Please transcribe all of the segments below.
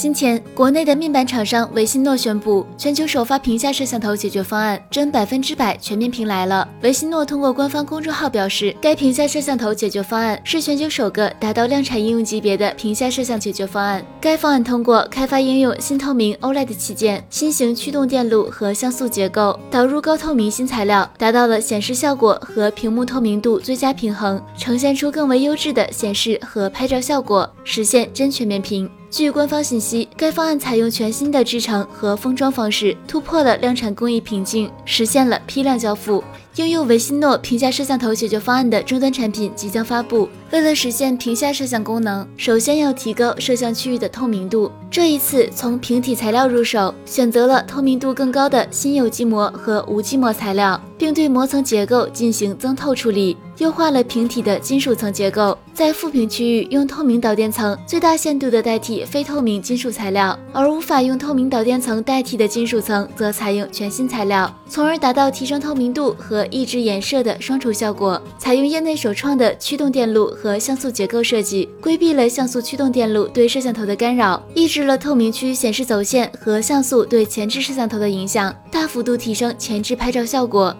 今天，国内的面板厂商维信诺宣布，全球首发屏下摄像头解决方案，真百分之百全面屏来了。维信诺通过官方公众号表示，该屏下摄像头解决方案是全球首个达到量产应用级别的屏下摄像解决方案。该方案通过开发应用新透明 OLED 器件、新型驱动电路和像素结构，导入高透明新材料，达到了显示效果和屏幕透明度最佳平衡，呈现出更为优质的显示和拍照效果，实现真全面屏。据官方信息，该方案采用全新的制成和封装方式，突破了量产工艺瓶颈，实现了批量交付。应用维信诺评价摄像头解决方案的终端产品即将发布。为了实现屏下摄像功能，首先要提高摄像区域的透明度。这一次从屏体材料入手，选择了透明度更高的新有机膜和无机膜材料，并对膜层结构进行增透处理，优化了屏体的金属层结构。在副屏区域用透明导电层最大限度的代替非透明金属材料，而无法用透明导电层代替的金属层则采用全新材料，从而达到提升透明度和抑制衍射的双重效果。采用业内首创的驱动电路和像素结构设计，规避了像素驱动电路对摄像头的干扰，抑制了透明区显示走线和像素对前置摄像头的影响，大幅度提升前置拍照效果。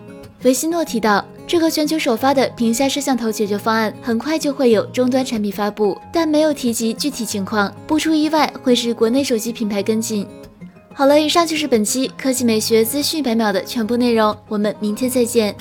维希诺提到，这个全球首发的屏下摄像头解决方案很快就会有终端产品发布，但没有提及具体情况，不出意外会是国内手机品牌跟进。好了，以上就是本期科技美学资讯百秒的全部内容，我们明天再见。